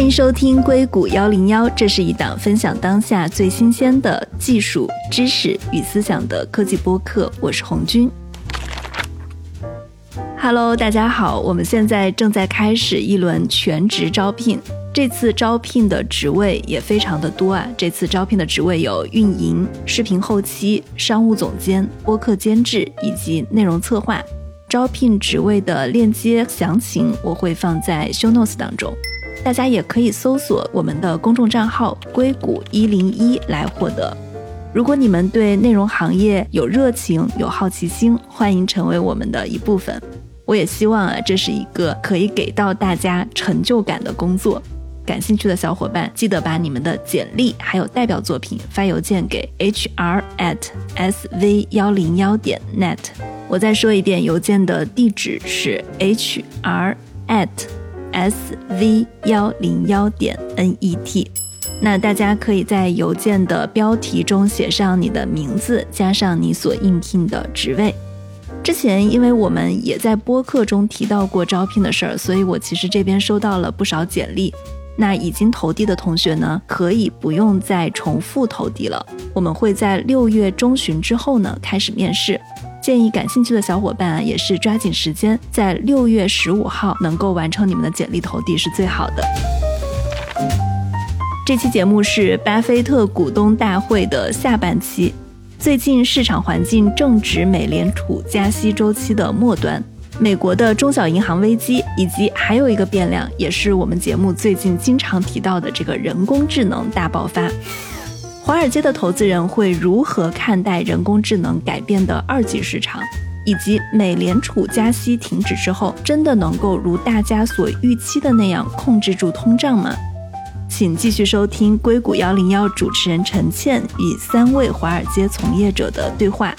欢迎收听硅谷幺零幺，这是一档分享当下最新鲜的技术知识与思想的科技播客。我是红军。Hello，大家好，我们现在正在开始一轮全职招聘。这次招聘的职位也非常的多啊！这次招聘的职位有运营、视频后期、商务总监、播客监制以及内容策划。招聘职位的链接详情我会放在 Show Notes 当中，大家也可以搜索我们的公众账号“硅谷一零一”来获得。如果你们对内容行业有热情、有好奇心，欢迎成为我们的一部分。我也希望啊，这是一个可以给到大家成就感的工作。感兴趣的小伙伴，记得把你们的简历还有代表作品发邮件给 hr at sv 幺零幺点 net。我再说一遍，邮件的地址是 hr at sv 幺零幺点 net。那大家可以在邮件的标题中写上你的名字，加上你所应聘的职位。之前因为我们也在播客中提到过招聘的事儿，所以我其实这边收到了不少简历。那已经投递的同学呢，可以不用再重复投递了。我们会在六月中旬之后呢开始面试，建议感兴趣的小伙伴啊，也是抓紧时间，在六月十五号能够完成你们的简历投递是最好的。这期节目是巴菲特股东大会的下半期，最近市场环境正值美联储加息周期的末端。美国的中小银行危机，以及还有一个变量，也是我们节目最近经常提到的这个人工智能大爆发。华尔街的投资人会如何看待人工智能改变的二级市场，以及美联储加息停止之后，真的能够如大家所预期的那样控制住通胀吗？请继续收听硅谷幺零幺主持人陈倩与三位华尔街从业者的对话。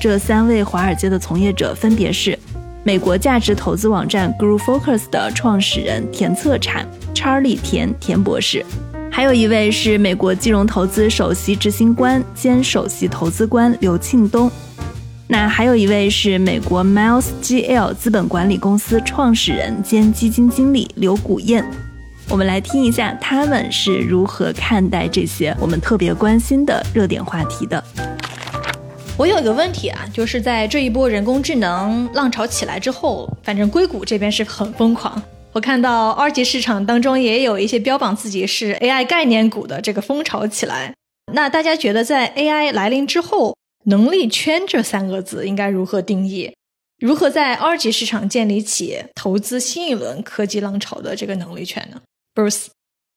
这三位华尔街的从业者分别是。美国价值投资网站 GrowFocus 的创始人田策产 Charlie 田田博士，还有一位是美国金融投资首席执行官兼首席投资官刘庆东，那还有一位是美国 Miles GL 资本管理公司创始人兼基金经理刘古燕。我们来听一下他们是如何看待这些我们特别关心的热点话题的。我有一个问题啊，就是在这一波人工智能浪潮起来之后，反正硅谷这边是很疯狂。我看到二级市场当中也有一些标榜自己是 AI 概念股的这个风潮起来。那大家觉得在 AI 来临之后，能力圈这三个字应该如何定义？如何在二级市场建立起投资新一轮科技浪潮的这个能力圈呢？Bruce，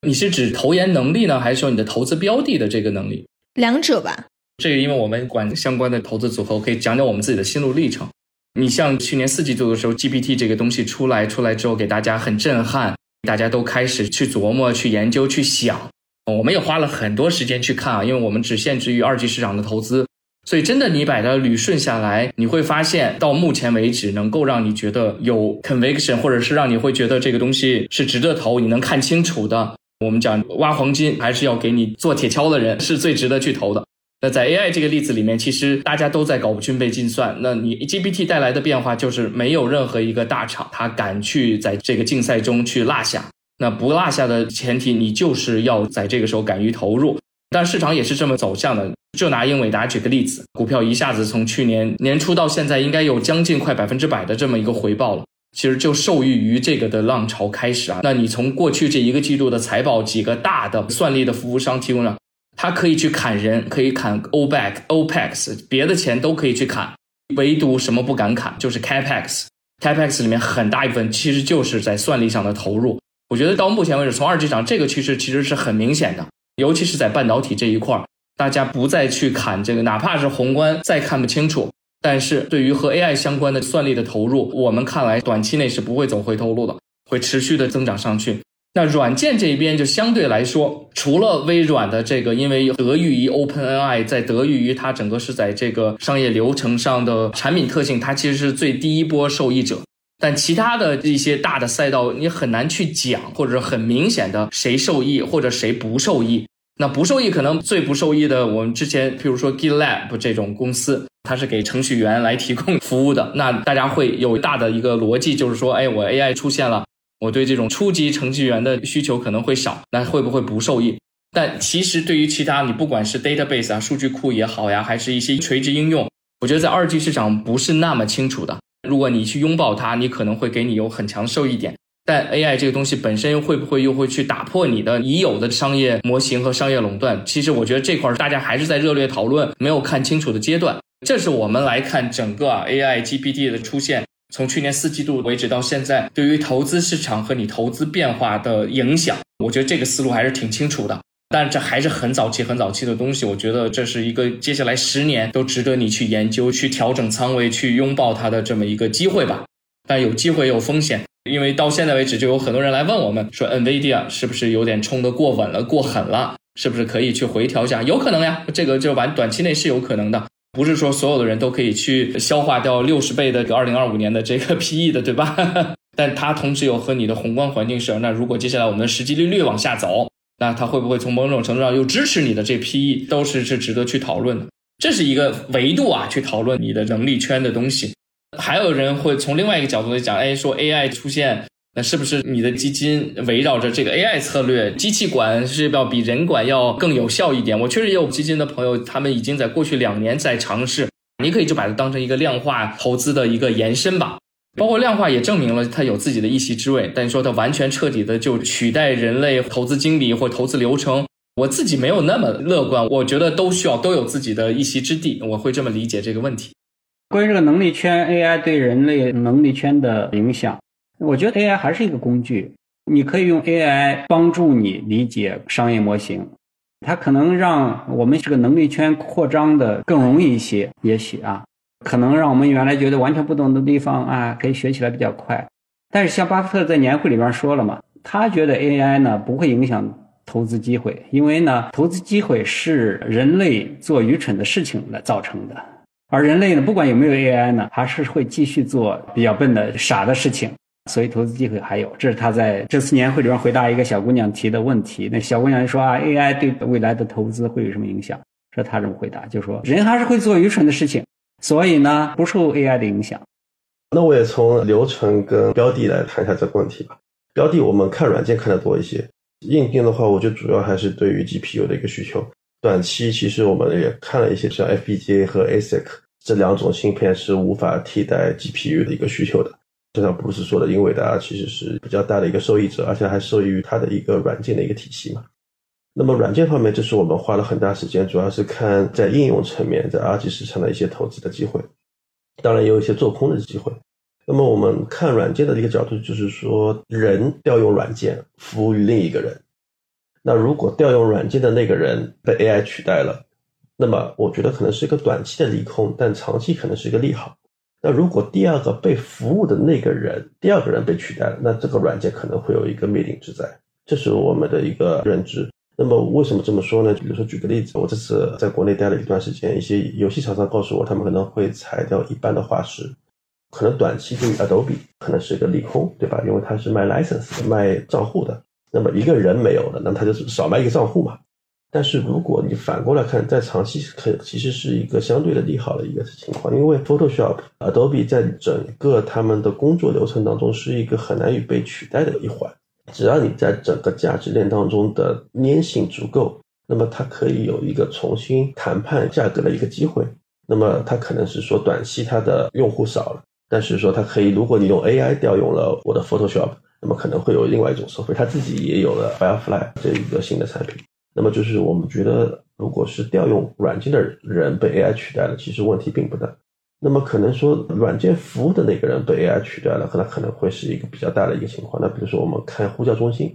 你是指投研能力呢，还是说你的投资标的的这个能力？两者吧。这个，因为我们管相关的投资组合，我可以讲讲我们自己的心路历程。你像去年四季度的时候，GPT 这个东西出来，出来之后给大家很震撼，大家都开始去琢磨、去研究、去想。我们也花了很多时间去看啊，因为我们只限制于二级市场的投资，所以真的你把它捋顺下来，你会发现到目前为止能够让你觉得有 conviction，或者是让你会觉得这个东西是值得投，你能看清楚的。我们讲挖黄金，还是要给你做铁锹的人是最值得去投的。那在 AI 这个例子里面，其实大家都在搞军备竞算。那你 GPT 带来的变化就是没有任何一个大厂他敢去在这个竞赛中去落下。那不落下的前提，你就是要在这个时候敢于投入。但市场也是这么走向的。就拿英伟达举个例子，股票一下子从去年年初到现在，应该有将近快百分之百的这么一个回报了。其实就受益于这个的浪潮开始啊。那你从过去这一个季度的财报，几个大的算力的服务商提供了。他可以去砍人，可以砍 OPEC、OPEX，别的钱都可以去砍，唯独什么不敢砍，就是 CAPEX。CAPEX 里面很大一部分其实就是在算力上的投入。我觉得到目前为止，从二级市场这个趋势其实是很明显的，尤其是在半导体这一块，大家不再去砍这个，哪怕是宏观再看不清楚，但是对于和 AI 相关的算力的投入，我们看来短期内是不会走回头路的，会持续的增长上去。那软件这一边就相对来说，除了微软的这个，因为得益于 OpenAI，在得益于它整个是在这个商业流程上的产品特性，它其实是最第一波受益者。但其他的一些大的赛道，你很难去讲，或者很明显的谁受益或者谁不受益。那不受益，可能最不受益的，我们之前譬如说 GitLab 这种公司，它是给程序员来提供服务的。那大家会有大的一个逻辑，就是说，哎，我 AI 出现了。我对这种初级程序员的需求可能会少，那会不会不受益？但其实对于其他，你不管是 database 啊、数据库也好呀，还是一些垂直应用，我觉得在二级市场不是那么清楚的。如果你去拥抱它，你可能会给你有很强受益点。但 AI 这个东西本身会不会又会去打破你的已有的商业模型和商业垄断？其实我觉得这块大家还是在热烈讨论、没有看清楚的阶段。这是我们来看整个 AI GPT 的出现，从去年四季度为止到现在，对于投资市场和你投资变化的影响，我觉得这个思路还是挺清楚的。但这还是很早期、很早期的东西，我觉得这是一个接下来十年都值得你去研究、去调整仓位、去拥抱它的这么一个机会吧。但有机会有风险。因为到现在为止，就有很多人来问我们说，NVIDIA 是不是有点冲得过稳了、过狠了？是不是可以去回调一下？有可能呀，这个就完短期内是有可能的，不是说所有的人都可以去消化掉六十倍的二零二五年的这个 PE 的，对吧？但它同时又和你的宏观环境是，那如果接下来我们的实际利率往下走，那它会不会从某种程度上又支持你的这 PE，都是是值得去讨论的。这是一个维度啊，去讨论你的能力圈的东西。还有人会从另外一个角度来讲，哎，说 AI 出现，那是不是你的基金围绕着这个 AI 策略，机器管是要比人管要更有效一点？我确实也有基金的朋友，他们已经在过去两年在尝试，你可以就把它当成一个量化投资的一个延伸吧。包括量化也证明了它有自己的一席之位，但说它完全彻底的就取代人类投资经理或投资流程，我自己没有那么乐观。我觉得都需要都有自己的一席之地，我会这么理解这个问题。关于这个能力圈 AI 对人类能力圈的影响，我觉得 AI 还是一个工具。你可以用 AI 帮助你理解商业模型，它可能让我们这个能力圈扩张的更容易一些。也许啊，可能让我们原来觉得完全不懂的地方啊，可以学起来比较快。但是像巴菲特在年会里边说了嘛，他觉得 AI 呢不会影响投资机会，因为呢投资机会是人类做愚蠢的事情来造成的。而人类呢，不管有没有 AI 呢，还是会继续做比较笨的、傻的事情，所以投资机会还有。这是他在这次年会里边回答一个小姑娘提的问题。那小姑娘就说啊，AI 对未来的投资会有什么影响？说他这么回答，就说人还是会做愚蠢的事情，所以呢，不受 AI 的影响。那我也从流程跟标的来谈一下这个问题吧。标的我们看软件看的多一些，硬件的话，我觉得主要还是对于 GPU 的一个需求。短期其实我们也看了一些，像 FPGA 和 ASIC 这两种芯片是无法替代 GPU 的一个需求的。就像布鲁斯说的，英伟达其实是比较大的一个受益者，而且还受益于它的一个软件的一个体系嘛。那么软件方面，这是我们花了很大时间，主要是看在应用层面，在二级市场的一些投资的机会，当然也有一些做空的机会。那么我们看软件的一个角度，就是说人调用软件服务于另一个人。那如果调用软件的那个人被 AI 取代了，那么我觉得可能是一个短期的利空，但长期可能是一个利好。那如果第二个被服务的那个人，第二个人被取代了，那这个软件可能会有一个灭顶之灾，这是我们的一个认知。那么为什么这么说呢？比如说举个例子，我这次在国内待了一段时间，一些游戏厂商告诉我，他们可能会裁掉一半的画师，可能短期对于 Adobe 可能是一个利空，对吧？因为它是卖 license 卖账户的。那么一个人没有了，那他就是少卖一个账户嘛。但是如果你反过来看，在长期可其实是一个相对的利好的一个情况，因为 Photoshop、Adobe 在整个他们的工作流程当中是一个很难以被取代的一环。只要你在整个价值链当中的粘性足够，那么它可以有一个重新谈判价格的一个机会。那么它可能是说短期它的用户少了，但是说它可以，如果你用 AI 调用了我的 Photoshop。那么可能会有另外一种收费，他自己也有了 Firefly 这一个新的产品。那么就是我们觉得，如果是调用软件的人被 AI 取代了，其实问题并不大。那么可能说软件服务的那个人被 AI 取代了，那可能会是一个比较大的一个情况。那比如说我们看呼叫中心，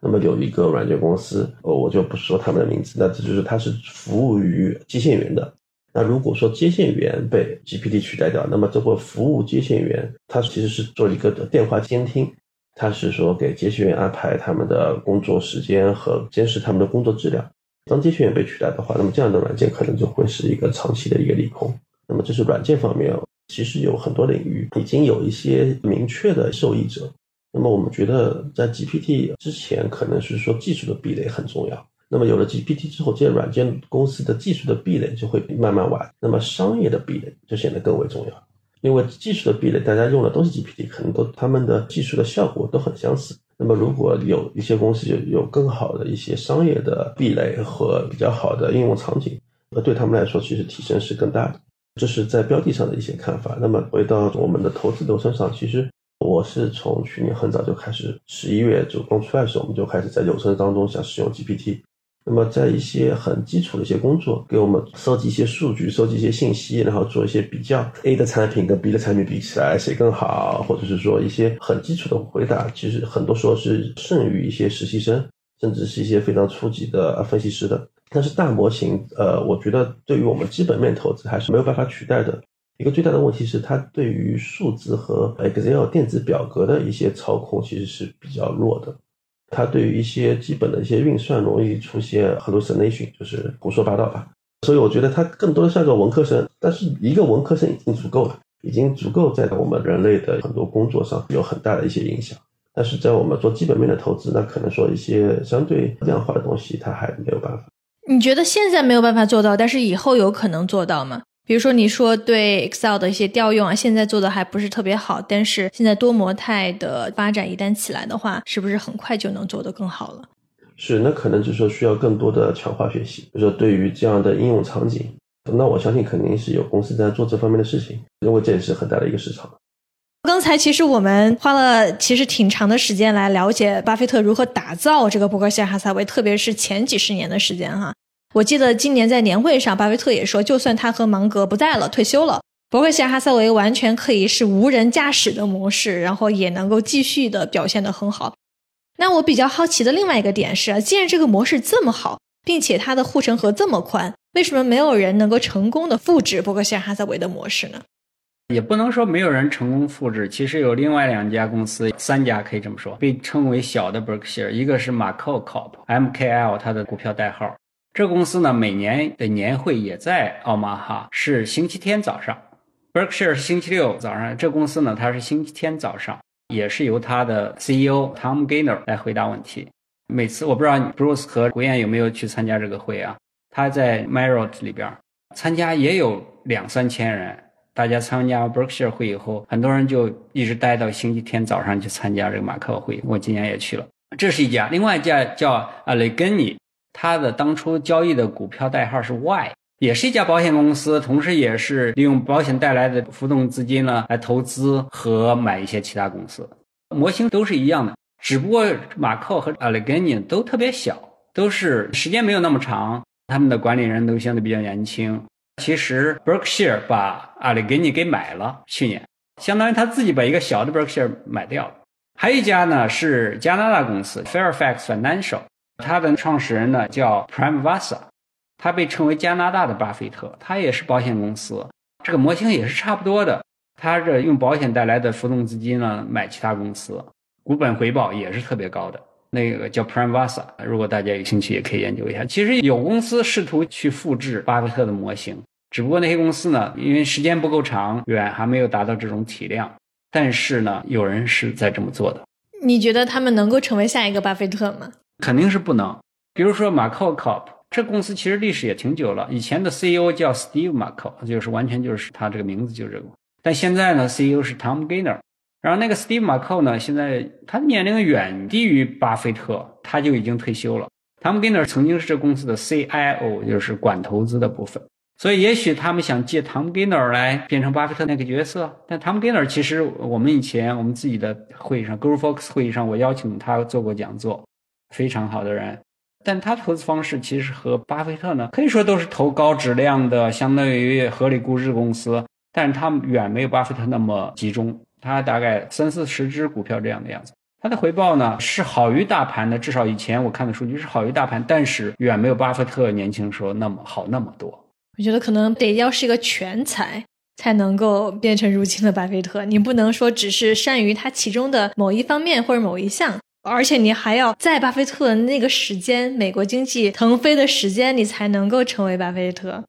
那么有一个软件公司，呃，我就不说他们的名字，那这就是它是服务于接线员的。那如果说接线员被 GPT 取代掉，那么这会服务接线员，它其实是做一个电话监听。他是说给接线员安排他们的工作时间和监视他们的工作质量。当接线员被取代的话，那么这样的软件可能就会是一个长期的一个利空。那么这是软件方面，其实有很多领域已经有一些明确的受益者。那么我们觉得在 GPT 之前，可能是说技术的壁垒很重要。那么有了 GPT 之后，这些软件公司的技术的壁垒就会慢慢瓦，那么商业的壁垒就显得更为重要。因为技术的壁垒，大家用的都是 GPT，可能都他们的技术的效果都很相似。那么如果有一些公司有有更好的一些商业的壁垒和比较好的应用场景，那对他们来说其实提升是更大的。这是在标的上的一些看法。那么回到我们的投资流程上，其实我是从去年很早就开始，十一月就刚出来的时候，我们就开始在流程当中想使用 GPT。那么在一些很基础的一些工作，给我们收集一些数据，收集一些信息，然后做一些比较，A 的产品跟 B 的产品比起来谁更好，或者是说一些很基础的回答，其实很多时候是胜于一些实习生，甚至是一些非常初级的分析师的。但是大模型，呃，我觉得对于我们基本面投资还是没有办法取代的。一个最大的问题是，它对于数字和 Excel 电子表格的一些操控其实是比较弱的。它对于一些基本的一些运算容易出现 hallucination，就是胡说八道吧。所以我觉得它更多的像个文科生，但是一个文科生已经足够了，已经足够在我们人类的很多工作上有很大的一些影响。但是在我们做基本面的投资，那可能说一些相对量化的东西，它还没有办法。你觉得现在没有办法做到，但是以后有可能做到吗？比如说，你说对 Excel 的一些调用啊，现在做的还不是特别好，但是现在多模态的发展一旦起来的话，是不是很快就能做得更好了？是，那可能就是说需要更多的强化学习。比如说，对于这样的应用场景，那我相信肯定是有公司在做这方面的事情，因为这也是很大的一个市场。刚才其实我们花了其实挺长的时间来了解巴菲特如何打造这个伯克希尔哈撒韦，特别是前几十年的时间哈。我记得今年在年会上，巴菲特也说，就算他和芒格不在了，退休了，伯克希尔哈撒韦完全可以是无人驾驶的模式，然后也能够继续的表现得很好。那我比较好奇的另外一个点是，既然这个模式这么好，并且它的护城河这么宽，为什么没有人能够成功的复制伯克希尔哈撒韦的模式呢？也不能说没有人成功复制，其实有另外两家公司，三家可以这么说，被称为小的伯克希尔，一个是马克 Corp，MKL，它的股票代号。这公司呢，每年的年会也在奥马哈，是星期天早上；Berkshire 是星期六早上。这公司呢，它是星期天早上，也是由它的 CEO Tom Gainer 来回答问题。每次我不知道 Bruce 和胡燕有没有去参加这个会啊？他在 Marriott 里边参加，也有两三千人。大家参加 Berkshire 会以后，很多人就一直待到星期天早上去参加这个马克会。我今年也去了。这是一家，另外一家叫 Allegheny。它的当初交易的股票代号是 Y，也是一家保险公司，同时也是利用保险带来的浮动资金呢来投资和买一些其他公司。模型都是一样的，只不过马克和 Allegheny 都特别小，都是时间没有那么长，他们的管理人都相对比较年轻。其实 Berkshire 把 Allegheny 给买了，去年相当于他自己把一个小的 Berkshire 买掉了。还有一家呢是加拿大公司 Fairfax Financial。他的创始人呢叫 Prime Vasa，他被称为加拿大的巴菲特，他也是保险公司，这个模型也是差不多的。他这用保险带来的浮动资金呢买其他公司，股本回报也是特别高的。那个叫 Prime Vasa，如果大家有兴趣也可以研究一下。其实有公司试图去复制巴菲特的模型，只不过那些公司呢因为时间不够长，远还没有达到这种体量。但是呢，有人是在这么做的。你觉得他们能够成为下一个巴菲特吗？肯定是不能。比如说马克 Corp，这公司其实历史也挺久了。以前的 CEO 叫 Steve Mark，就是完全就是他这个名字就是这个。但现在呢，CEO 是 Tom Gainer。然后那个 Steve Mark 呢，现在他年龄远低于巴菲特，他就已经退休了。Tom Gainer 曾经是这公司的 CIO，就是管投资的部分。所以也许他们想借 Tom Gainer 来变成巴菲特那个角色。但 Tom Gainer 其实我们以前我们自己的会议上 g o f o x 会议上，我邀请他做过讲座。非常好的人，但他投资方式其实和巴菲特呢，可以说都是投高质量的，相当于合理估值公司，但是他远没有巴菲特那么集中，他大概三四十只股票这样的样子，他的回报呢是好于大盘的，至少以前我看的数据是好于大盘，但是远没有巴菲特年轻时候那么好那么多。我觉得可能得要是一个全才才能够变成如今的巴菲特，你不能说只是善于他其中的某一方面或者某一项。而且你还要在巴菲特那个时间，美国经济腾飞的时间，你才能够成为巴菲特。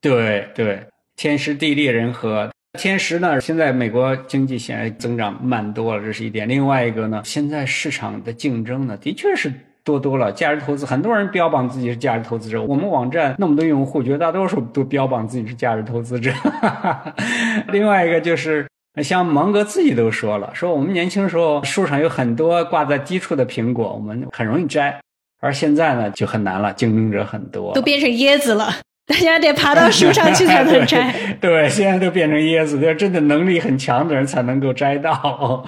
对对，天时地利人和。天时呢，现在美国经济显然增长慢多了，这是一点。另外一个呢，现在市场的竞争呢，的确是多多了。价值投资，很多人标榜自己是价值投资者。我们网站那么多用户，绝大多数都标榜自己是价值投资者。另外一个就是，像芒格自己都说了，说我们年轻时候树上有很多挂在低处的苹果，我们很容易摘，而现在呢就很难了，竞争者很多，都变成椰子了。大家得爬到树上去才能摘。对，现在都变成椰子，要真的能力很强的人才能够摘到，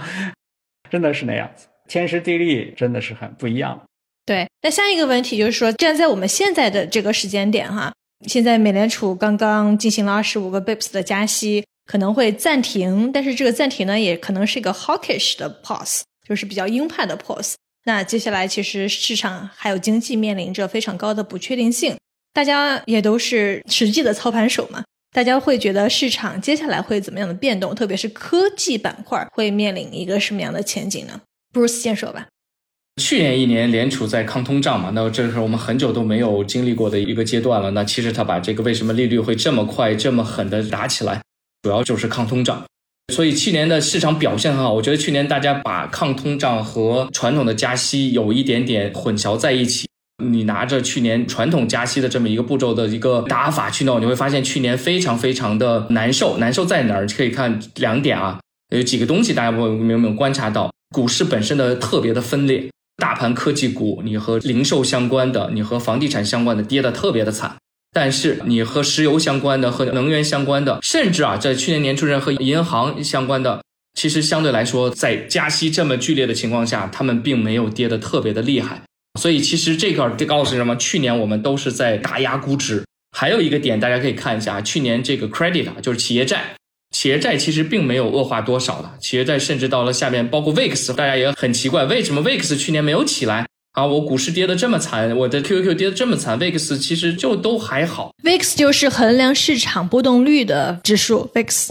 真的是那样子。天时地利真的是很不一样。对，那下一个问题就是说，站在我们现在的这个时间点哈，现在美联储刚刚进行了二十五个 bips 的加息，可能会暂停，但是这个暂停呢，也可能是一个 hawkish 的 pause，就是比较鹰派的 pause。那接下来其实市场还有经济面临着非常高的不确定性。大家也都是实际的操盘手嘛，大家会觉得市场接下来会怎么样的变动？特别是科技板块会面临一个什么样的前景呢？Bruce 先说吧。去年一年联储在抗通胀嘛，那这是我们很久都没有经历过的一个阶段了。那其实他把这个为什么利率会这么快、这么狠的打起来，主要就是抗通胀。所以去年的市场表现很好。我觉得去年大家把抗通胀和传统的加息有一点点混淆在一起。你拿着去年传统加息的这么一个步骤的一个打法去弄，你会发现去年非常非常的难受。难受在哪儿？可以看两点啊，有几个东西，大家有没有观察到？股市本身的特别的分裂，大盘科技股，你和零售相关的，你和房地产相关的跌的特别的惨，但是你和石油相关的、和能源相关的，甚至啊，在去年年初人和银行相关的，其实相对来说，在加息这么剧烈的情况下，他们并没有跌的特别的厉害。所以其实这个就告诉什么？去年我们都是在打压估值。还有一个点，大家可以看一下，去年这个 credit 就是企业债，企业债其实并没有恶化多少的，企业债甚至到了下面，包括 VIX，大家也很奇怪，为什么 VIX 去年没有起来啊？我股市跌的这么惨，我的 QQQ 跌的这么惨，VIX 其实就都还好。VIX 就是衡量市场波动率的指数，VIX。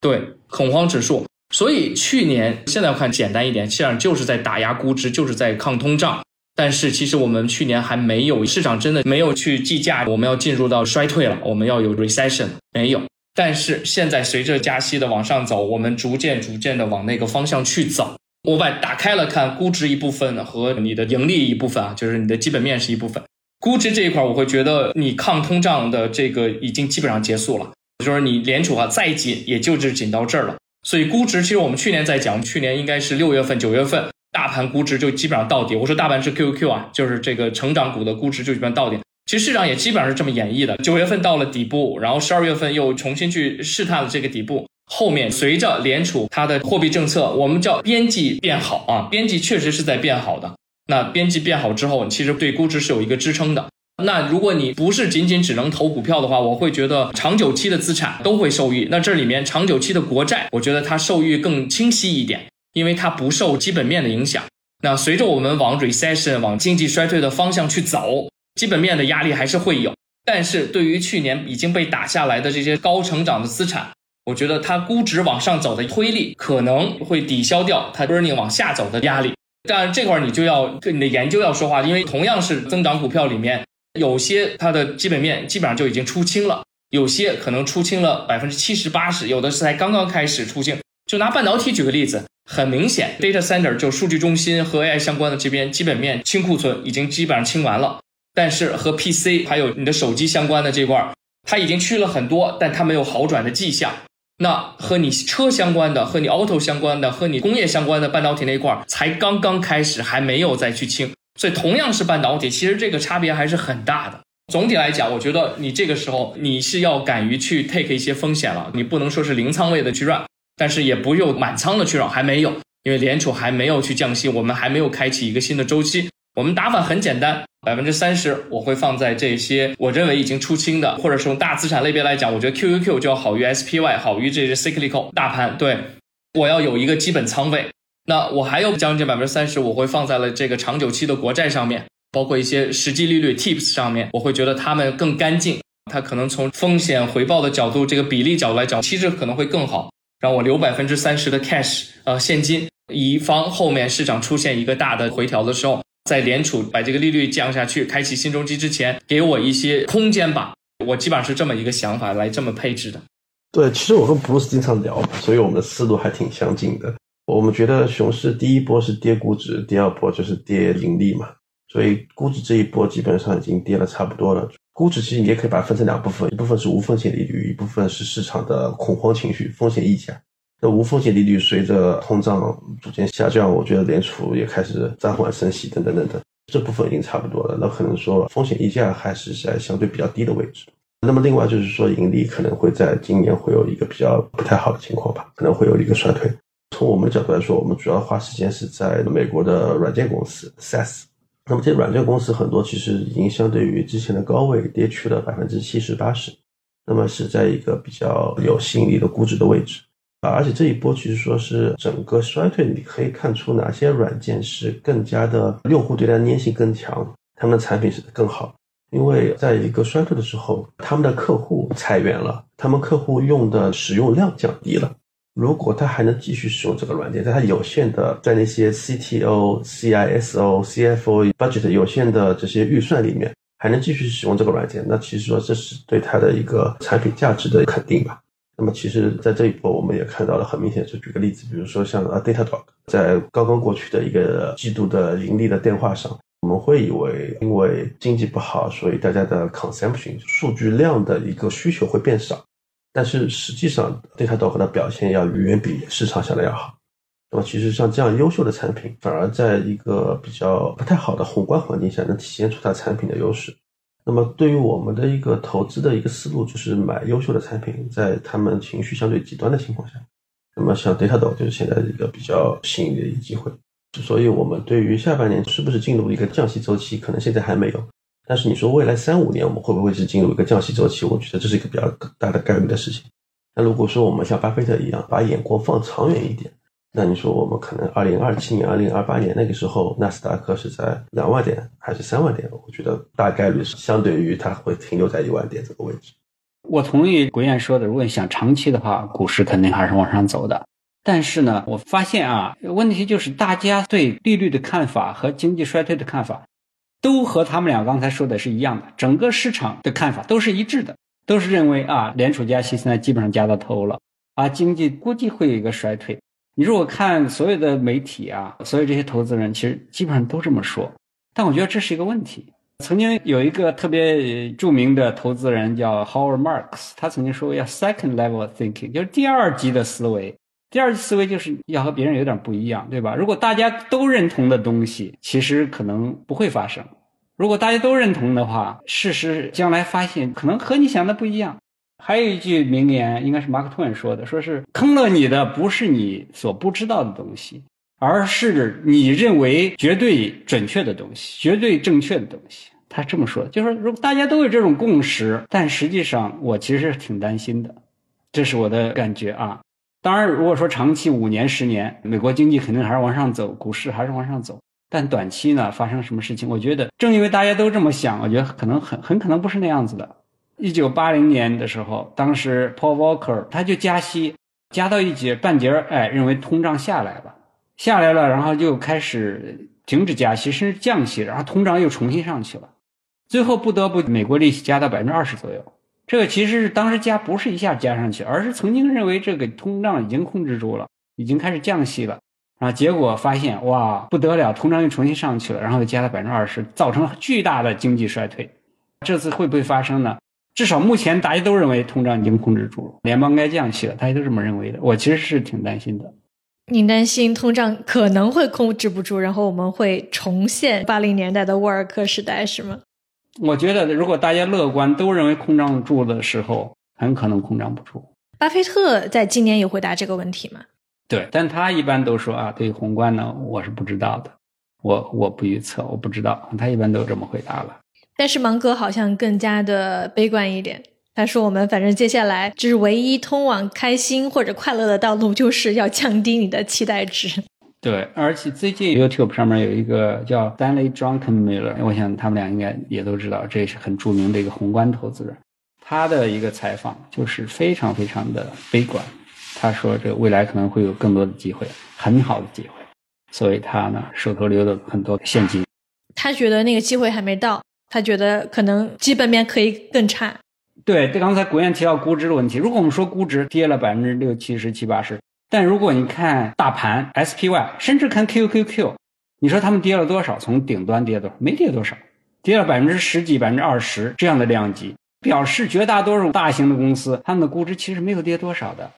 对，恐慌指数。所以去年现在要看简单一点，实际上就是在打压估值，就是在抗通胀。但是其实我们去年还没有市场真的没有去计价，我们要进入到衰退了，我们要有 recession 没有。但是现在随着加息的往上走，我们逐渐逐渐的往那个方向去走。我把打开了看估值一部分和你的盈利一部分啊，就是你的基本面是一部分。估值这一块，我会觉得你抗通胀的这个已经基本上结束了，就是你联储啊再紧也就是紧到这儿了。所以估值其实我们去年在讲，去年应该是六月份、九月份。大盘估值就基本上到底，我说大盘是 QQQ 啊，就是这个成长股的估值就基本上到底。其实市场也基本上是这么演绎的。九月份到了底部，然后十二月份又重新去试探了这个底部。后面随着联储它的货币政策，我们叫边际变好啊，边际确实是在变好的。那边际变好之后，其实对估值是有一个支撑的。那如果你不是仅仅只能投股票的话，我会觉得长久期的资产都会受益。那这里面长久期的国债，我觉得它受益更清晰一点。因为它不受基本面的影响，那随着我们往 recession 往经济衰退的方向去走，基本面的压力还是会有。但是对于去年已经被打下来的这些高成长的资产，我觉得它估值往上走的推力可能会抵消掉它 burning 往下走的压力。当然这块你就要跟你的研究要说话，因为同样是增长股票里面，有些它的基本面基本上就已经出清了，有些可能出清了百分之七十八十，有的是才刚刚开始出清。就拿半导体举个例子。很明显，data center 就数据中心和 AI 相关的这边基本面清库存已经基本上清完了，但是和 PC 还有你的手机相关的这块儿，它已经去了很多，但它没有好转的迹象。那和你车相关的、和你 auto 相关的、和你工业相关的半导体那块儿才刚刚开始，还没有再去清。所以同样是半导体，其实这个差别还是很大的。总体来讲，我觉得你这个时候你是要敢于去 take 一些风险了，你不能说是零仓位的去 run。但是也不用满仓的去让，还没有，因为联储还没有去降息，我们还没有开启一个新的周期。我们打法很简单，百分之三十我会放在这些我认为已经出清的，或者是用大资产类别来讲，我觉得 QQQ 就要好于 SPY，好于这些 cyclical 大盘。对，我要有一个基本仓位。那我还有将近百分之三十，我会放在了这个长久期的国债上面，包括一些实际利率 TIPS 上面，我会觉得它们更干净，它可能从风险回报的角度，这个比例角度来讲，其实可能会更好。让我留百分之三十的 cash，呃，现金，以防后面市场出现一个大的回调的时候，在联储把这个利率降下去，开启新周期之前，给我一些空间吧。我基本上是这么一个想法来这么配置的。对，其实我跟 Bruce 经常聊，所以我们的思路还挺相近的。我们觉得熊市第一波是跌估值，第二波就是跌盈利嘛。所以估值这一波基本上已经跌了差不多了。估值其实你也可以把它分成两部分，一部分是无风险利率，一部分是市场的恐慌情绪、风险溢价。那无风险利率随着通胀逐渐下降，我觉得联储也开始暂缓升息，等等等等，这部分已经差不多了。那可能说风险溢价还是在相对比较低的位置。那么另外就是说盈利可能会在今年会有一个比较不太好的情况吧，可能会有一个衰退。从我们的角度来说，我们主要花时间是在美国的软件公司 SaaS。那么这些软件公司很多其实已经相对于之前的高位跌去了百分之七十八十，那么是在一个比较有吸引力的估值的位置啊。而且这一波其实说是整个衰退，你可以看出哪些软件是更加的用户对它粘性更强，他们的产品是更好。因为在一个衰退的时候，他们的客户裁员了，他们客户用的使用量降低了。如果他还能继续使用这个软件，在他有限的在那些 CTO、CISO、CFO budget 有限的这些预算里面，还能继续使用这个软件，那其实说这是对它的一个产品价值的肯定吧。那么其实，在这一波我们也看到了很明显，就举个例子，比如说像啊 Datadog，在刚刚过去的一个季度的盈利的电话上。我们会以为，因为经济不好，所以大家的 consumption 数据量的一个需求会变少。但是实际上，Datadog 的表现要远远比市场想的要好。那么，其实像这样优秀的产品，反而在一个比较不太好的宏观环境下，能体现出它产品的优势。那么，对于我们的一个投资的一个思路，就是买优秀的产品，在他们情绪相对极端的情况下，那么像 DataDo 就是现在一个比较吸引的一个机会。所以，我们对于下半年是不是进入一个降息周期，可能现在还没有。但是，你说未来三五年我们会不会是进入一个降息周期？我觉得这是一个比较大的概率的事情。那如果说我们像巴菲特一样，把眼光放长远一点，那你说我们可能二零二七年、二零二八年那个时候，纳斯达克是在两万点还是三万点？我觉得大概率是相对于它会停留在一万点这个位置。我同意国燕说的，如果你想长期的话，股市肯定还是往上走的。但是呢，我发现啊，问题就是大家对利率的看法和经济衰退的看法，都和他们俩刚才说的是一样的。整个市场的看法都是一致的，都是认为啊，联储加息现在基本上加到头了，啊，经济估计会有一个衰退。你如果看所有的媒体啊，所有这些投资人，其实基本上都这么说。但我觉得这是一个问题。曾经有一个特别著名的投资人叫 Howard Marks，他曾经说过要 second level thinking，就是第二级的思维。第二级思维就是要和别人有点不一样，对吧？如果大家都认同的东西，其实可能不会发生；如果大家都认同的话，事实将来发现可能和你想的不一样。还有一句名言，应该是马克吐温说的，说是坑了你的不是你所不知道的东西，而是你认为绝对准确的东西、绝对正确的东西。他这么说，就是，如果大家都有这种共识，但实际上我其实挺担心的，这是我的感觉啊。当然，如果说长期五年、十年，美国经济肯定还是往上走，股市还是往上走。但短期呢，发生什么事情？我觉得正因为大家都这么想，我觉得可能很很可能不是那样子的。一九八零年的时候，当时 Paul Volcker 他就加息，加到一节半节儿，哎，认为通胀下来了，下来了，然后就开始停止加息，甚至降息，然后通胀又重新上去了，最后不得不美国利息加到百分之二十左右。这个其实是当时加不是一下加上去，而是曾经认为这个通胀已经控制住了，已经开始降息了，啊，结果发现哇不得了，通胀又重新上去了，然后又加了百分之二十，造成了巨大的经济衰退。这次会不会发生呢？至少目前大家都认为通胀已经控制住了，联邦该降息了，大家都这么认为的。我其实是挺担心的。您担心通胀可能会控制不住，然后我们会重现八零年代的沃尔克时代，是吗？我觉得，如果大家乐观，都认为控制住的时候，很可能控制不住。巴菲特在今年有回答这个问题吗？对，但他一般都说啊，对宏观呢，我是不知道的，我我不预测，我不知道。他一般都这么回答了。但是芒格好像更加的悲观一点，他说我们反正接下来就是唯一通往开心或者快乐的道路，就是要降低你的期待值。对，而且最近 YouTube 上面有一个叫 Stanley Druckenmiller，我想他们俩应该也都知道，这是很著名的一个宏观投资人。他的一个采访就是非常非常的悲观，他说这个未来可能会有更多的机会，很好的机会，所以他呢手头留了很多现金。他觉得那个机会还没到，他觉得可能基本面可以更差。对，对，刚才国燕提到估值的问题，如果我们说估值跌了百分之六七十七八十。但如果你看大盘 SPY，甚至看 QQQ，你说他们跌了多少？从顶端跌多少？没跌多少，跌了百分之十几、百分之二十这样的量级，表示绝大多数大型的公司，他们的估值其实没有跌多少的。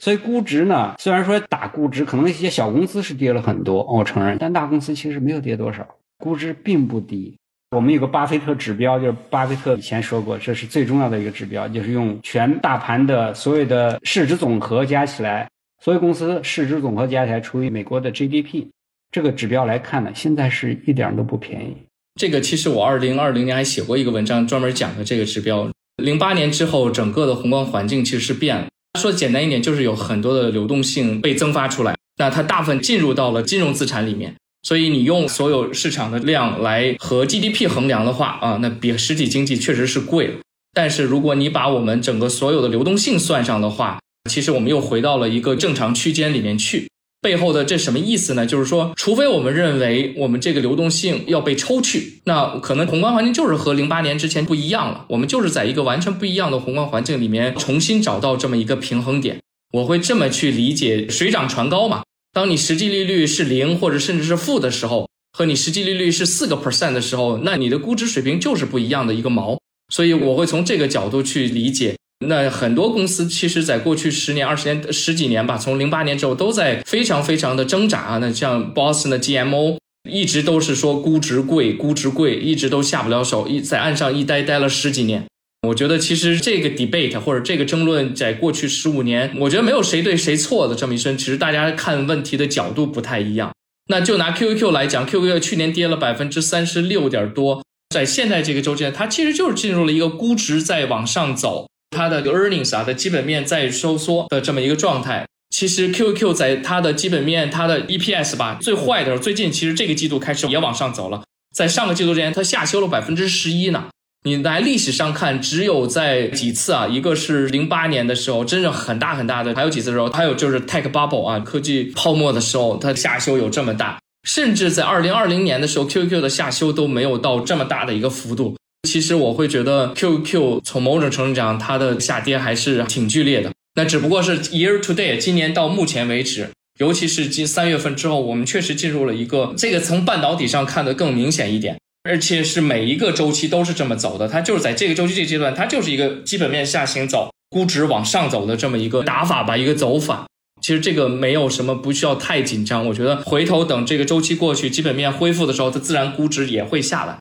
所以估值呢，虽然说打估值，可能一些小公司是跌了很多，我承认，但大公司其实没有跌多少，估值并不低。我们有个巴菲特指标，就是巴菲特以前说过，这是最重要的一个指标，就是用全大盘的所有的市值总和加起来，所有公司市值总和加起来除以美国的 GDP。这个指标来看呢，现在是一点都不便宜。这个其实我二零二零年还写过一个文章，专门讲的这个指标。零八年之后，整个的宏观环境其实是变了。说简单一点，就是有很多的流动性被增发出来，那它大部分进入到了金融资产里面。所以你用所有市场的量来和 GDP 衡量的话啊，那比实体经济确实是贵了。但是如果你把我们整个所有的流动性算上的话，其实我们又回到了一个正常区间里面去。背后的这什么意思呢？就是说，除非我们认为我们这个流动性要被抽去，那可能宏观环境就是和零八年之前不一样了。我们就是在一个完全不一样的宏观环境里面重新找到这么一个平衡点。我会这么去理解：水涨船高嘛。当你实际利率是零或者甚至是负的时候，和你实际利率是四个 percent 的时候，那你的估值水平就是不一样的一个毛。所以我会从这个角度去理解。那很多公司其实，在过去十年、二十年、十几年吧，从零八年之后，都在非常非常的挣扎啊。那像 Boston 的 GMO，一直都是说估值贵，估值贵，一直都下不了手，一在岸上一待待了十几年。我觉得其实这个 debate 或者这个争论，在过去十五年，我觉得没有谁对谁错的这么一生，其实大家看问题的角度不太一样。那就拿 QQ 来讲，QQ 去年跌了百分之三十六点多，在现在这个周期，它其实就是进入了一个估值在往上走。它的 earnings 啊的基本面在收缩的这么一个状态，其实 QQ 在它的基本面、它的 EPS 吧，最坏的时候最近其实这个季度开始也往上走了，在上个季度之前它下修了百分之十一呢。你来历史上看，只有在几次啊，一个是零八年的时候，真正很大很大的，还有几次的时候，还有就是 tech bubble 啊，科技泡沫的时候，它下修有这么大，甚至在二零二零年的时候，QQ 的下修都没有到这么大的一个幅度。其实我会觉得 QQ 从某种程度讲，它的下跌还是挺剧烈的。那只不过是 year to day，今年到目前为止，尤其是今三月份之后，我们确实进入了一个这个从半导体上看的更明显一点，而且是每一个周期都是这么走的。它就是在这个周期这个阶段，它就是一个基本面下行走，估值往上走的这么一个打法吧，一个走法。其实这个没有什么不需要太紧张。我觉得回头等这个周期过去，基本面恢复的时候，它自然估值也会下来。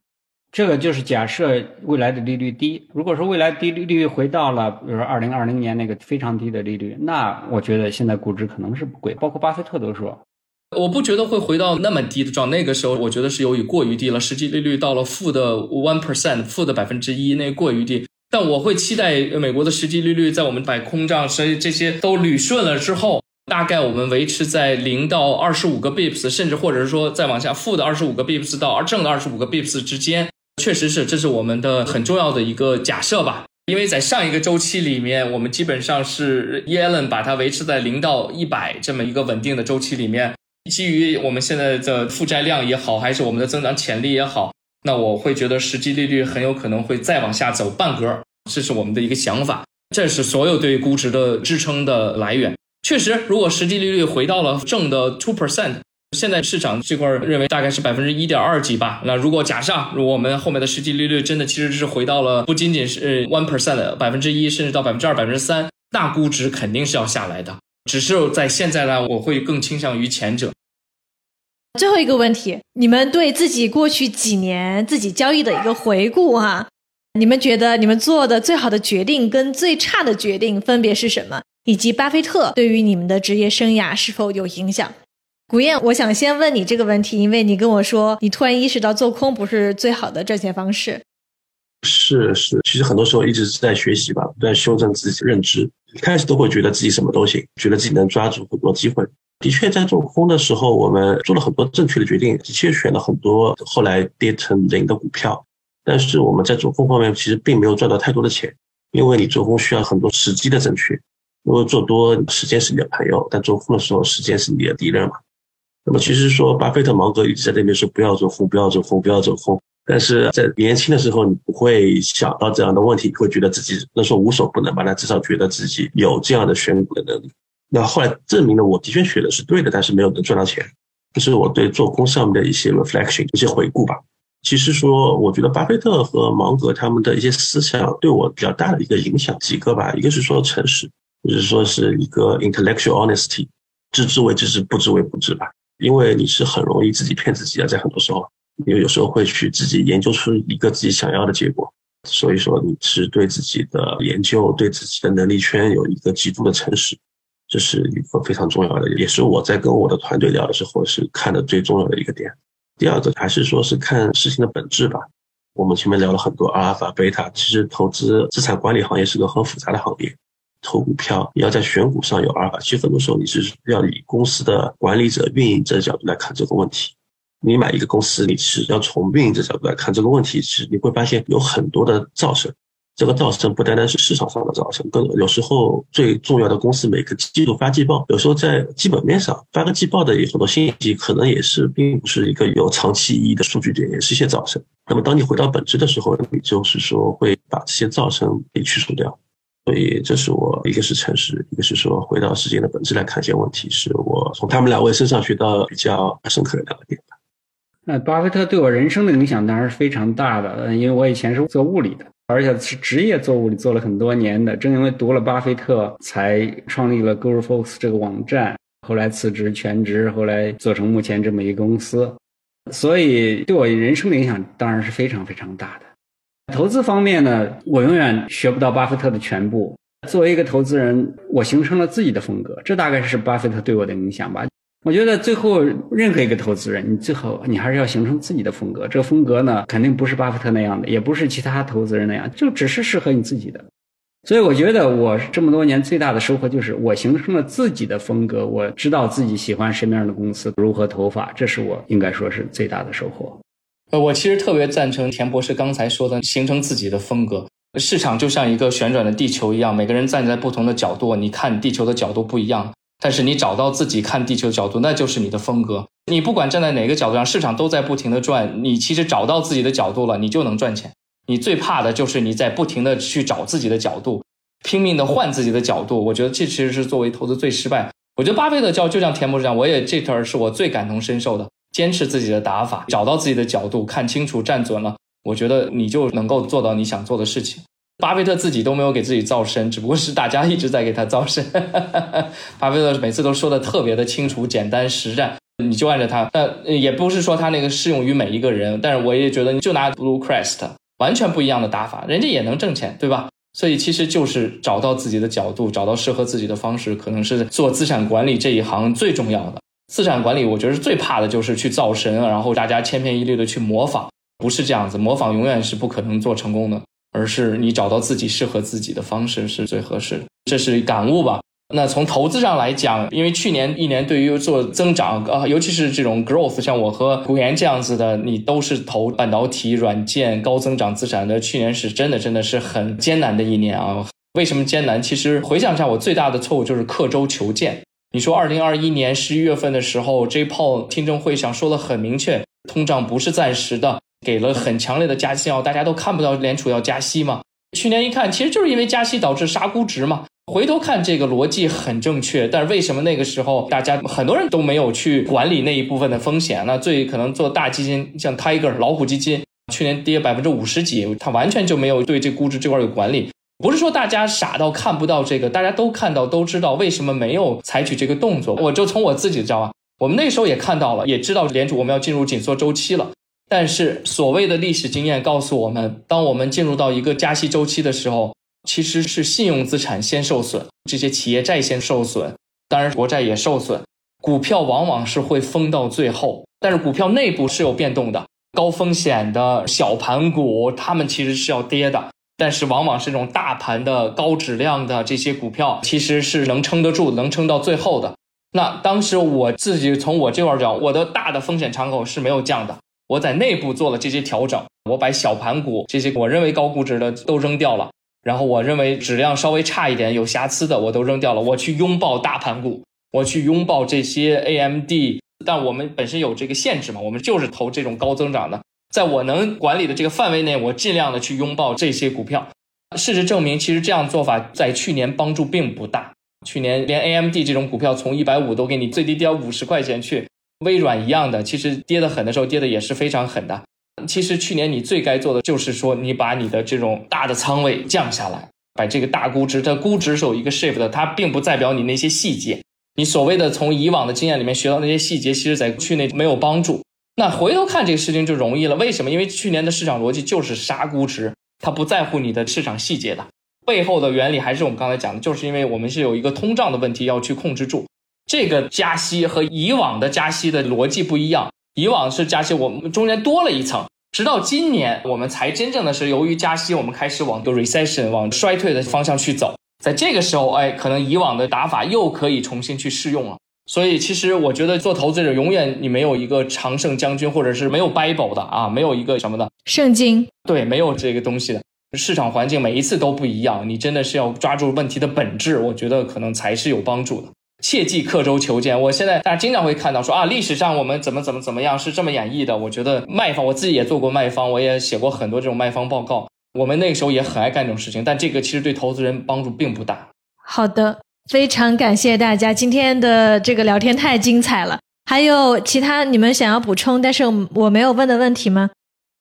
这个就是假设未来的利率低。如果说未来低利率回到了，比如说二零二零年那个非常低的利率，那我觉得现在估值可能是不贵。包括巴菲特都说，我不觉得会回到那么低的状。那个时候我觉得是由于过于低了，实际利率到了负的 one percent，负的百分之一，那过于低。但我会期待美国的实际利率在我们把空账所以这些都捋顺了之后，大概我们维持在零到二十五个 bips，甚至或者是说再往下负的二十五个 bips 到正的二十五个 bips 之间。确实是，这是我们的很重要的一个假设吧。因为在上一个周期里面，我们基本上是 Yellen 把它维持在零到一百这么一个稳定的周期里面。基于我们现在的负债量也好，还是我们的增长潜力也好，那我会觉得实际利率很有可能会再往下走半格，这是我们的一个想法。这是所有对估值的支撑的来源。确实，如果实际利率回到了正的 two percent。现在市场这块认为大概是百分之一点二几吧。那如果假设，如果我们后面的实际利率真的其实是回到了不仅仅是 one percent 百分之一，甚至到百分之二、百分之三，那估值肯定是要下来的。只是在现在呢，我会更倾向于前者。最后一个问题，你们对自己过去几年自己交易的一个回顾哈，你们觉得你们做的最好的决定跟最差的决定分别是什么？以及巴菲特对于你们的职业生涯是否有影响？古燕，我想先问你这个问题，因为你跟我说，你突然意识到做空不是最好的赚钱方式。是是，其实很多时候一直是在学习吧，不断修正自己的认知。一开始都会觉得自己什么都行，觉得自己能抓住很多机会。的确，在做空的时候，我们做了很多正确的决定，的确选了很多后来跌成零的股票。但是我们在做空方面，其实并没有赚到太多的钱，因为你做空需要很多时机的正确。如果做多，时间是你的朋友；但做空的时候，时间是你的敌人嘛。那么其实说，巴菲特、芒格一直在那边说不要做空，不要做空，不要做空。但是在年轻的时候，你不会想到这样的问题，会觉得自己那时候无所不能吧？那至少觉得自己有这样的选股的能力。那后来证明了，我的确选的是对的，但是没有能赚到钱。这是我对做空上面的一些 reflection，一些回顾吧。其实说，我觉得巴菲特和芒格他们的一些思想对我比较大的一个影响几个吧，一个是说诚实，就是说是一个 intellectual honesty，知之为知之，不知为不知吧。因为你是很容易自己骗自己的，在很多时候，因为有时候会去自己研究出一个自己想要的结果，所以说你是对自己的研究、对自己的能力圈有一个极度的诚实，这是一个非常重要的，也是我在跟我的团队聊的时候是看的最重要的一个点。第二个还是说是看事情的本质吧。我们前面聊了很多阿尔法、贝塔，其实投资资产管理行业是个很复杂的行业。投股票要在选股上有阿尔法，其实很多时候你是要以公司的管理者、运营者角度来看这个问题。你买一个公司，你是要从运营者角度来看这个问题，是你会发现有很多的噪声。这个噪声不单单是市场上的噪声，更有时候最重要的公司每个季度发季报，有时候在基本面上发个季报的很多信息，可能也是并不是一个有长期意义的数据点，也是一些噪声。那么当你回到本质的时候，你就是说会把这些噪声给去除掉。所以这是我一个是诚实，一个是说回到事件的本质来看一些问题，是我从他们两位身上学到比较深刻的两个点吧。那巴菲特对我人生的影响当然是非常大的，因为我以前是做物理的。而且是职业做物理做了很多年的，正因为读了巴菲特，才创立了 GoFocus 这个网站，后来辞职全职，后来做成目前这么一个公司，所以对我人生的影响当然是非常非常大的。投资方面呢，我永远学不到巴菲特的全部。作为一个投资人，我形成了自己的风格，这大概是巴菲特对我的影响吧。我觉得最后任何一个投资人，你最后你还是要形成自己的风格。这个风格呢，肯定不是巴菲特那样的，也不是其他投资人那样，就只是适合你自己的。所以我觉得我这么多年最大的收获就是我形成了自己的风格，我知道自己喜欢什么样的公司，如何投法，这是我应该说是最大的收获。呃，我其实特别赞成田博士刚才说的，形成自己的风格。市场就像一个旋转的地球一样，每个人站在不同的角度，你看地球的角度不一样。但是你找到自己看地球角度，那就是你的风格。你不管站在哪个角度上，市场都在不停的转，你其实找到自己的角度了，你就能赚钱。你最怕的就是你在不停的去找自己的角度，拼命的换自己的角度。我觉得这其实是作为投资最失败。我觉得巴菲特教就像田博士讲，我也这段是我最感同身受的。坚持自己的打法，找到自己的角度，看清楚站准了，我觉得你就能够做到你想做的事情。巴菲特自己都没有给自己造声，只不过是大家一直在给他造声。巴菲特每次都说的特别的清楚、简单、实战，你就按照他。但也不是说他那个适用于每一个人，但是我也觉得，你就拿 Blue Crest，完全不一样的打法，人家也能挣钱，对吧？所以其实就是找到自己的角度，找到适合自己的方式，可能是做资产管理这一行最重要的。资产管理，我觉得最怕的就是去造神，然后大家千篇一律的去模仿，不是这样子，模仿永远是不可能做成功的。而是你找到自己适合自己的方式是最合适的，这是感悟吧？那从投资上来讲，因为去年一年对于做增长啊，尤其是这种 growth，像我和古岩这样子的，你都是投半导体、软件、高增长资产的。去年是真的真的是很艰难的一年啊！为什么艰难？其实回想一下，我最大的错误就是刻舟求剑。你说二零二一年十一月份的时候，JPO 听证会上说的很明确，通胀不是暂时的。给了很强烈的加息信号，大家都看不到联储要加息嘛？去年一看，其实就是因为加息导致杀估值嘛。回头看这个逻辑很正确，但是为什么那个时候大家很多人都没有去管理那一部分的风险？那最可能做大基金，像 Tiger 老虎基金，去年跌百分之五十几，它完全就没有对这估值这块有管理。不是说大家傻到看不到这个，大家都看到都知道为什么没有采取这个动作。我就从我自己知道啊，我们那时候也看到了，也知道联储我们要进入紧缩周期了。但是，所谓的历史经验告诉我们，当我们进入到一个加息周期的时候，其实是信用资产先受损，这些企业债先受损，当然国债也受损，股票往往是会封到最后。但是股票内部是有变动的，高风险的小盘股，它们其实是要跌的，但是往往是这种大盘的高质量的这些股票，其实是能撑得住，能撑到最后的。那当时我自己从我这块讲，我的大的风险敞口是没有降的。我在内部做了这些调整，我把小盘股这些我认为高估值的都扔掉了，然后我认为质量稍微差一点、有瑕疵的我都扔掉了。我去拥抱大盘股，我去拥抱这些 AMD，但我们本身有这个限制嘛，我们就是投这种高增长的，在我能管理的这个范围内，我尽量的去拥抱这些股票。事实证明，其实这样做法在去年帮助并不大。去年连 AMD 这种股票从一百五都给你最低跌五十块钱去。微软一样的，其实跌得狠的时候跌的也是非常狠的。其实去年你最该做的就是说，你把你的这种大的仓位降下来，把这个大估值，它估值是有一个 shift 的，它并不代表你那些细节。你所谓的从以往的经验里面学到那些细节，其实在去年没有帮助。那回头看这个事情就容易了，为什么？因为去年的市场逻辑就是杀估值，它不在乎你的市场细节的。背后的原理还是我们刚才讲的，就是因为我们是有一个通胀的问题要去控制住。这个加息和以往的加息的逻辑不一样，以往是加息，我们中间多了一层，直到今年我们才真正的是由于加息，我们开始往 recession 往衰退的方向去走。在这个时候，哎，可能以往的打法又可以重新去试用了。所以，其实我觉得做投资者永远你没有一个常胜将军，或者是没有 Bible 的啊，没有一个什么的圣经，对，没有这个东西的。市场环境每一次都不一样，你真的是要抓住问题的本质，我觉得可能才是有帮助的。切忌刻舟求剑。我现在大家经常会看到说啊，历史上我们怎么怎么怎么样是这么演绎的。我觉得卖方，我自己也做过卖方，我也写过很多这种卖方报告。我们那个时候也很爱干这种事情，但这个其实对投资人帮助并不大。好的，非常感谢大家今天的这个聊天太精彩了。还有其他你们想要补充，但是我没有问的问题吗？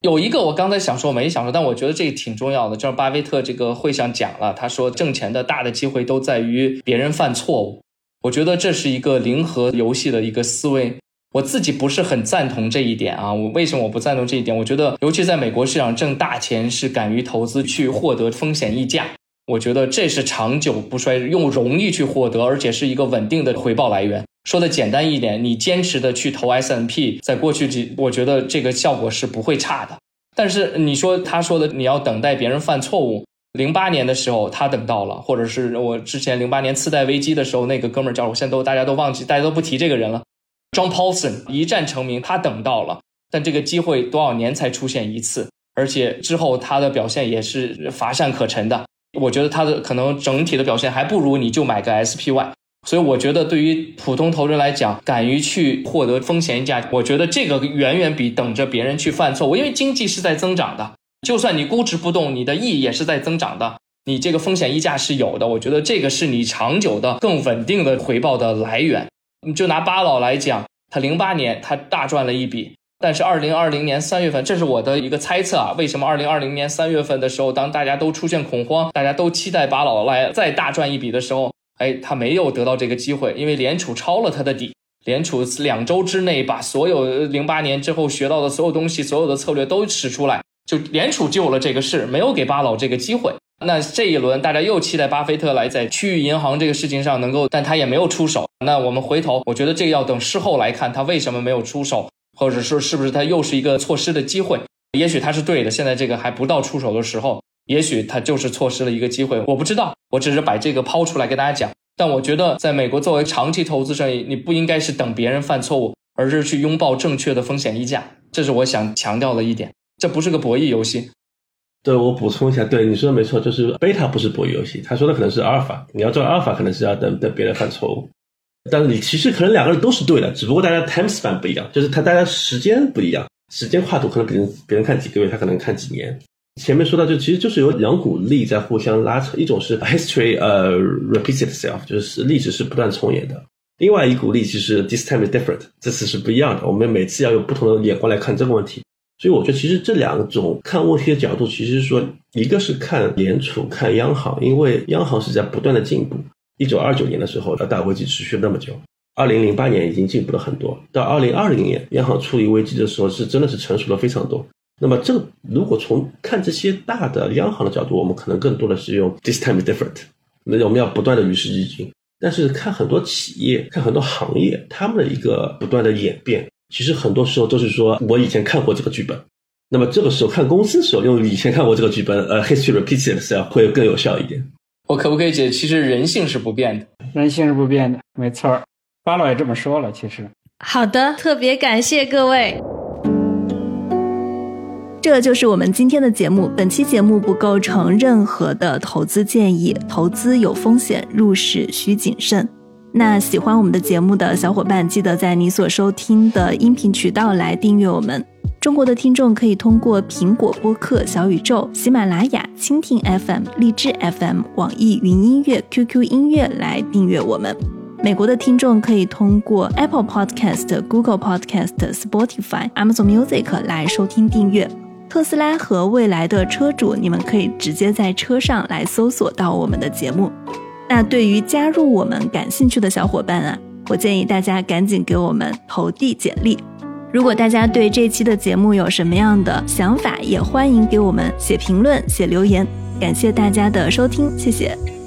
有一个我刚才想说没想说，但我觉得这个挺重要的，就是巴菲特这个会上讲了，他说挣钱的大的机会都在于别人犯错误。我觉得这是一个零和游戏的一个思维，我自己不是很赞同这一点啊。我为什么我不赞同这一点？我觉得，尤其在美国市场挣大钱是敢于投资去获得风险溢价，我觉得这是长久不衰，用容易去获得，而且是一个稳定的回报来源。说的简单一点，你坚持的去投 S n P，在过去几，我觉得这个效果是不会差的。但是你说他说的，你要等待别人犯错误。零八年的时候，他等到了，或者是我之前零八年次贷危机的时候，那个哥们儿叫我，现在都大家都忘记，大家都不提这个人了。John Paulson 一战成名，他等到了，但这个机会多少年才出现一次？而且之后他的表现也是乏善可陈的。我觉得他的可能整体的表现还不如你就买个 SPY。所以我觉得对于普通投资人来讲，敢于去获得风险价，我觉得这个远远比等着别人去犯错误，因为经济是在增长的。就算你估值不动，你的益也是在增长的，你这个风险溢价是有的。我觉得这个是你长久的、更稳定的回报的来源。你就拿巴老来讲，他零八年他大赚了一笔，但是二零二零年三月份，这是我的一个猜测啊。为什么二零二零年三月份的时候，当大家都出现恐慌，大家都期待巴老来再大赚一笔的时候，哎，他没有得到这个机会，因为联储抄了他的底。联储两周之内把所有零八年之后学到的所有东西、所有的策略都使出来。就联储救了这个事，没有给巴老这个机会。那这一轮大家又期待巴菲特来在区域银行这个事情上能够，但他也没有出手。那我们回头，我觉得这个要等事后来看，他为什么没有出手，或者说是不是他又是一个错失的机会？也许他是对的，现在这个还不到出手的时候，也许他就是错失了一个机会。我不知道，我只是把这个抛出来跟大家讲。但我觉得，在美国作为长期投资者，你不应该是等别人犯错误，而是去拥抱正确的风险溢价。这是我想强调的一点。这不是个博弈游戏，对我补充一下，对你说的没错，就是贝塔不是博弈游戏，他说的可能是阿尔法，你要做阿尔法，可能是要等等别人犯错误，但是你其实可能两个人都是对的，只不过大家 time span 不一样，就是他大家时间不一样，时间跨度可能别人别人看几个月，他可能看几年。前面说到就其实就是有两股力在互相拉扯，一种是 history 呃 repeats itself，就是历史是不断重演的，另外一股力其实 this time is different，这次是不一样的，我们每次要用不同的眼光来看这个问题。所以我觉得，其实这两种看问题的角度，其实说一个是看联储、看央行，因为央行是在不断的进步。一九二九年的时候，大危机持续了那么久，二零零八年已经进步了很多，到二零二零年，央行处理危机的时候是真的是成熟了非常多。那么，这如果从看这些大的央行的角度，我们可能更多的是用 this time is different，那我们要不断的与时俱进。但是看很多企业、看很多行业，他们的一个不断的演变。其实很多时候都是说，我以前看过这个剧本，那么这个时候看公司的时候，用以前看过这个剧本，呃，history repeats itself 会更有效一点。我可不可以解？其实人性是不变的，人性是不变的，没错儿。巴老也这么说了，其实。好的，特别感谢各位。这就是我们今天的节目。本期节目不构成任何的投资建议，投资有风险，入市需谨慎。那喜欢我们的节目的小伙伴，记得在你所收听的音频渠道来订阅我们。中国的听众可以通过苹果播客、小宇宙、喜马拉雅、蜻蜓 FM、荔枝 FM、网易云音乐、QQ 音乐来订阅我们。美国的听众可以通过 Apple Podcast、Google Podcast、Spotify、Amazon Music 来收听订阅。特斯拉和未来的车主，你们可以直接在车上来搜索到我们的节目。那对于加入我们感兴趣的小伙伴啊，我建议大家赶紧给我们投递简历。如果大家对这期的节目有什么样的想法，也欢迎给我们写评论、写留言。感谢大家的收听，谢谢。